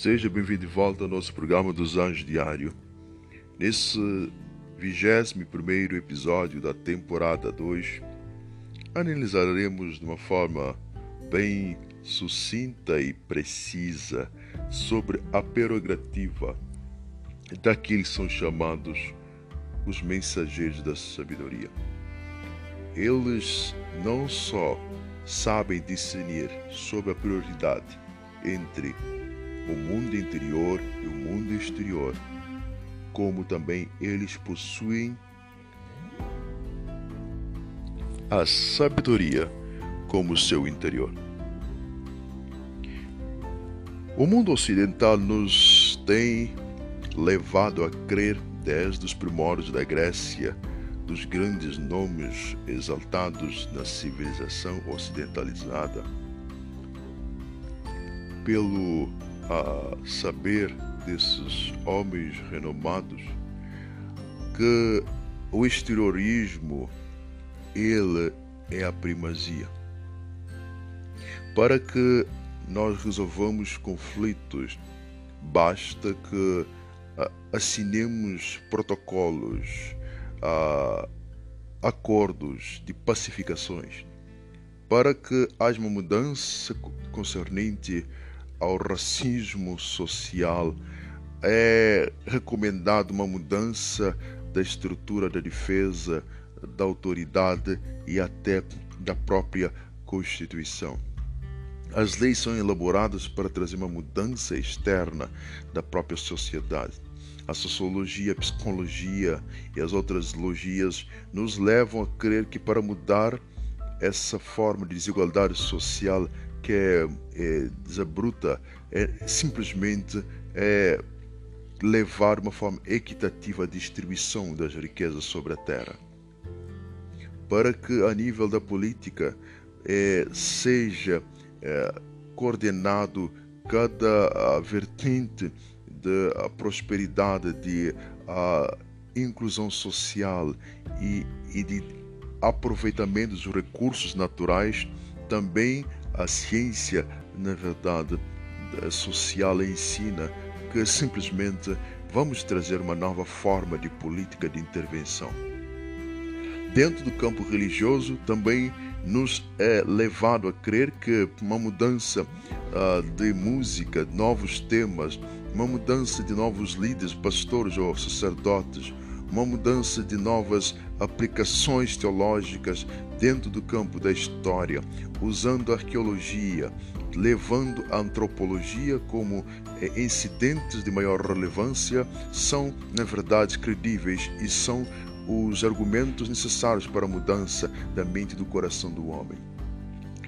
Seja bem-vindo de volta ao nosso programa dos Anjos Diário. Nesse 21 episódio da temporada 2, analisaremos de uma forma bem sucinta e precisa sobre a prerrogativa daqueles que são chamados os mensageiros da sabedoria. Eles não só sabem discernir sobre a prioridade entre o mundo interior e o mundo exterior, como também eles possuem a sabedoria como seu interior. O mundo ocidental nos tem levado a crer desde os primórdios da Grécia dos grandes nomes exaltados na civilização ocidentalizada pelo a saber desses homens renomados que o exteriorismo ele é a primazia. Para que nós resolvamos conflitos, basta que assinemos protocolos, acordos de pacificações, para que haja uma mudança concernente ao racismo social, é recomendado uma mudança da estrutura da defesa, da autoridade e até da própria Constituição. As leis são elaboradas para trazer uma mudança externa da própria sociedade. A sociologia, a psicologia e as outras logias nos levam a crer que para mudar essa forma de desigualdade social que é, é desabruta é simplesmente é levar uma forma equitativa a distribuição das riquezas sobre a terra. Para que a nível da política é, seja é, coordenado cada vertente da prosperidade, de a inclusão social e, e de aproveitamento dos recursos naturais, também a ciência, na verdade, social ensina que simplesmente vamos trazer uma nova forma de política de intervenção. Dentro do campo religioso, também nos é levado a crer que uma mudança uh, de música, novos temas, uma mudança de novos líderes, pastores ou sacerdotes, uma mudança de novas aplicações teológicas dentro do campo da história, usando a arqueologia, levando a antropologia como eh, incidentes de maior relevância, são, na verdade, credíveis e são os argumentos necessários para a mudança da mente e do coração do homem.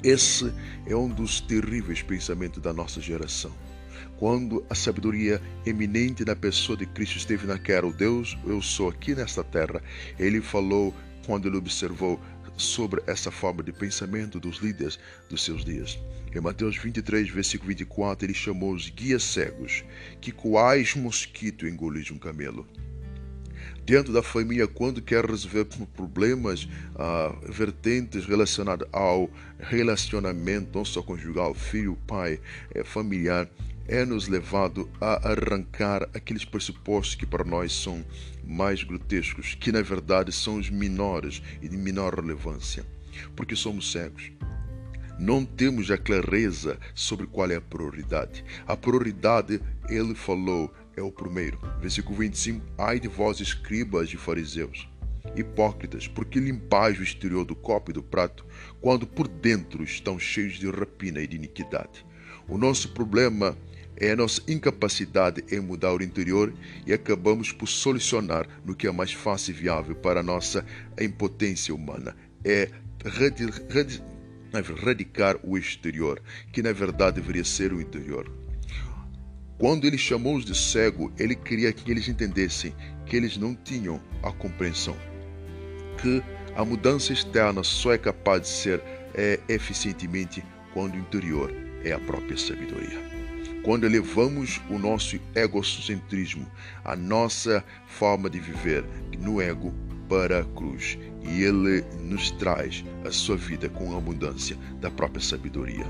Esse é um dos terríveis pensamentos da nossa geração. Quando a sabedoria eminente da pessoa de Cristo esteve naquela, o Deus, eu sou aqui nesta terra, ele falou quando ele observou sobre essa forma de pensamento dos líderes dos seus dias. Em Mateus 23, versículo 24, ele chamou os guias cegos, que quais mosquito engolis um camelo. Dentro da família, quando quer resolver problemas ah, vertentes relacionados ao relacionamento, não só conjugal, filho, pai, é, familiar, é nos levado a arrancar aqueles pressupostos que para nós são mais grotescos, que na verdade são os menores e de menor relevância, porque somos cegos. Não temos a clareza sobre qual é a prioridade. A prioridade, ele falou, é o primeiro. Versículo 25: Ai de vós, escribas e fariseus, hipócritas, porque limpais o exterior do copo e do prato, quando por dentro estão cheios de rapina e de iniquidade. O nosso problema é a nossa incapacidade em mudar o interior e acabamos por solucionar no que é mais fácil e viável para a nossa impotência humana. É radicar o exterior, que na verdade deveria ser o interior. Quando ele chamou-os de cego, ele queria que eles entendessem que eles não tinham a compreensão, que a mudança externa só é capaz de ser é, eficientemente quando o interior é a própria sabedoria quando elevamos o nosso egocentrismo, a nossa forma de viver no ego para a cruz, e ele nos traz a sua vida com a abundância da própria sabedoria.